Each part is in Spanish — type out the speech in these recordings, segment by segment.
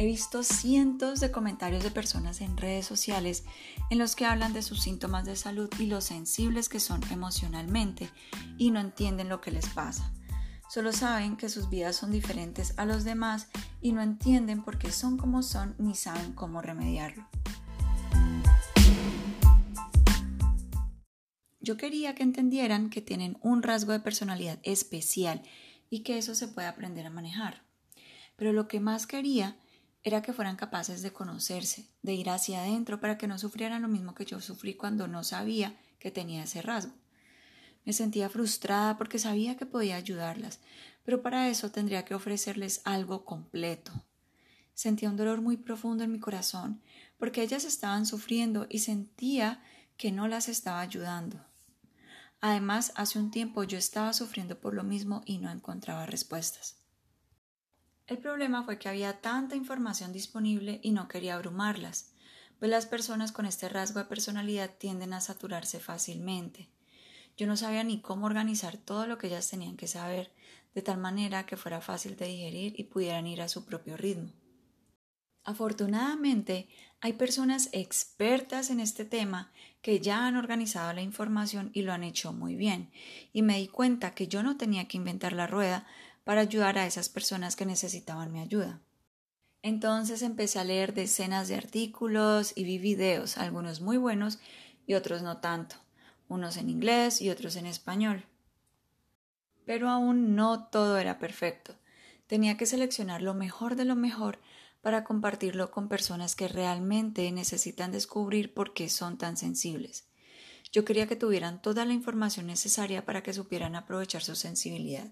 He visto cientos de comentarios de personas en redes sociales en los que hablan de sus síntomas de salud y lo sensibles que son emocionalmente y no entienden lo que les pasa. Solo saben que sus vidas son diferentes a los demás y no entienden por qué son como son ni saben cómo remediarlo. Yo quería que entendieran que tienen un rasgo de personalidad especial y que eso se puede aprender a manejar. Pero lo que más quería era que fueran capaces de conocerse, de ir hacia adentro para que no sufrieran lo mismo que yo sufrí cuando no sabía que tenía ese rasgo. Me sentía frustrada porque sabía que podía ayudarlas, pero para eso tendría que ofrecerles algo completo. Sentía un dolor muy profundo en mi corazón porque ellas estaban sufriendo y sentía que no las estaba ayudando. Además, hace un tiempo yo estaba sufriendo por lo mismo y no encontraba respuestas. El problema fue que había tanta información disponible y no quería abrumarlas, pues las personas con este rasgo de personalidad tienden a saturarse fácilmente. Yo no sabía ni cómo organizar todo lo que ellas tenían que saber, de tal manera que fuera fácil de digerir y pudieran ir a su propio ritmo. Afortunadamente, hay personas expertas en este tema que ya han organizado la información y lo han hecho muy bien, y me di cuenta que yo no tenía que inventar la rueda, para ayudar a esas personas que necesitaban mi ayuda. Entonces empecé a leer decenas de artículos y vi videos, algunos muy buenos y otros no tanto, unos en inglés y otros en español. Pero aún no todo era perfecto. Tenía que seleccionar lo mejor de lo mejor para compartirlo con personas que realmente necesitan descubrir por qué son tan sensibles. Yo quería que tuvieran toda la información necesaria para que supieran aprovechar su sensibilidad.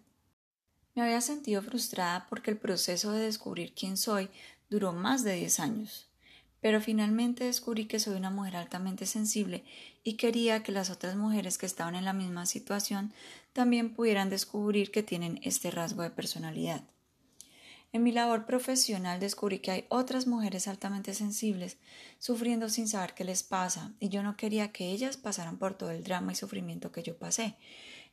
Me había sentido frustrada porque el proceso de descubrir quién soy duró más de 10 años. Pero finalmente descubrí que soy una mujer altamente sensible y quería que las otras mujeres que estaban en la misma situación también pudieran descubrir que tienen este rasgo de personalidad. En mi labor profesional descubrí que hay otras mujeres altamente sensibles sufriendo sin saber qué les pasa y yo no quería que ellas pasaran por todo el drama y sufrimiento que yo pasé.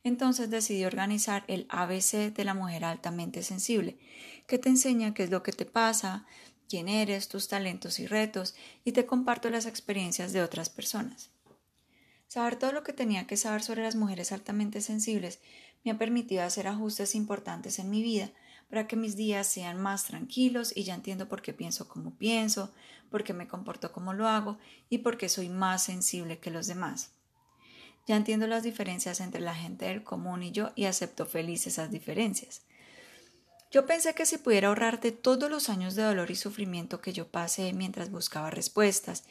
Entonces decidí organizar el ABC de la mujer altamente sensible, que te enseña qué es lo que te pasa, quién eres, tus talentos y retos, y te comparto las experiencias de otras personas. Saber todo lo que tenía que saber sobre las mujeres altamente sensibles me ha permitido hacer ajustes importantes en mi vida para que mis días sean más tranquilos y ya entiendo por qué pienso como pienso, por qué me comporto como lo hago y por qué soy más sensible que los demás. Ya entiendo las diferencias entre la gente del común y yo y acepto feliz esas diferencias. Yo pensé que si pudiera ahorrarte todos los años de dolor y sufrimiento que yo pasé mientras buscaba respuestas,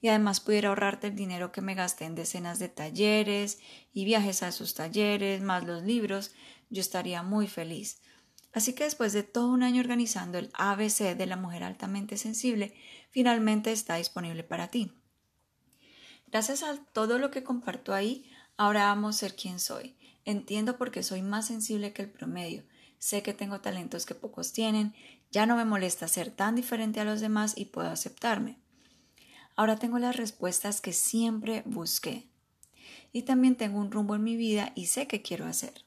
y además pudiera ahorrarte el dinero que me gasté en decenas de talleres y viajes a esos talleres, más los libros, yo estaría muy feliz. Así que después de todo un año organizando el ABC de la mujer altamente sensible, finalmente está disponible para ti. Gracias a todo lo que comparto ahí, ahora vamos a ser quien soy. Entiendo por qué soy más sensible que el promedio. Sé que tengo talentos que pocos tienen. Ya no me molesta ser tan diferente a los demás y puedo aceptarme. Ahora tengo las respuestas que siempre busqué. Y también tengo un rumbo en mi vida y sé qué quiero hacer.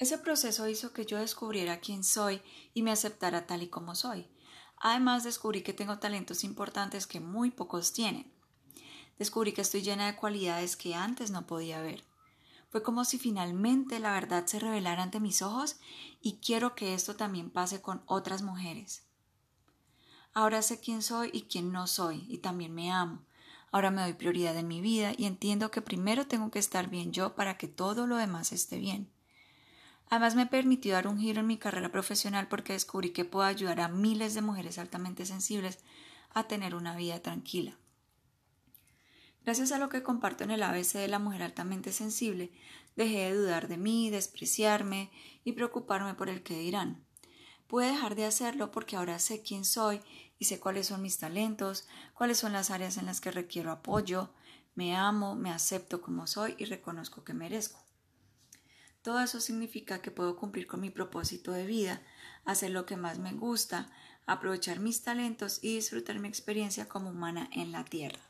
Ese proceso hizo que yo descubriera quién soy y me aceptara tal y como soy. Además descubrí que tengo talentos importantes que muy pocos tienen descubrí que estoy llena de cualidades que antes no podía ver. Fue como si finalmente la verdad se revelara ante mis ojos y quiero que esto también pase con otras mujeres. Ahora sé quién soy y quién no soy y también me amo. Ahora me doy prioridad en mi vida y entiendo que primero tengo que estar bien yo para que todo lo demás esté bien. Además me permitió dar un giro en mi carrera profesional porque descubrí que puedo ayudar a miles de mujeres altamente sensibles a tener una vida tranquila. Gracias a lo que comparto en el ABC de la mujer altamente sensible, dejé de dudar de mí, despreciarme y preocuparme por el que dirán. Pude dejar de hacerlo porque ahora sé quién soy y sé cuáles son mis talentos, cuáles son las áreas en las que requiero apoyo, me amo, me acepto como soy y reconozco que merezco. Todo eso significa que puedo cumplir con mi propósito de vida, hacer lo que más me gusta, aprovechar mis talentos y disfrutar mi experiencia como humana en la Tierra.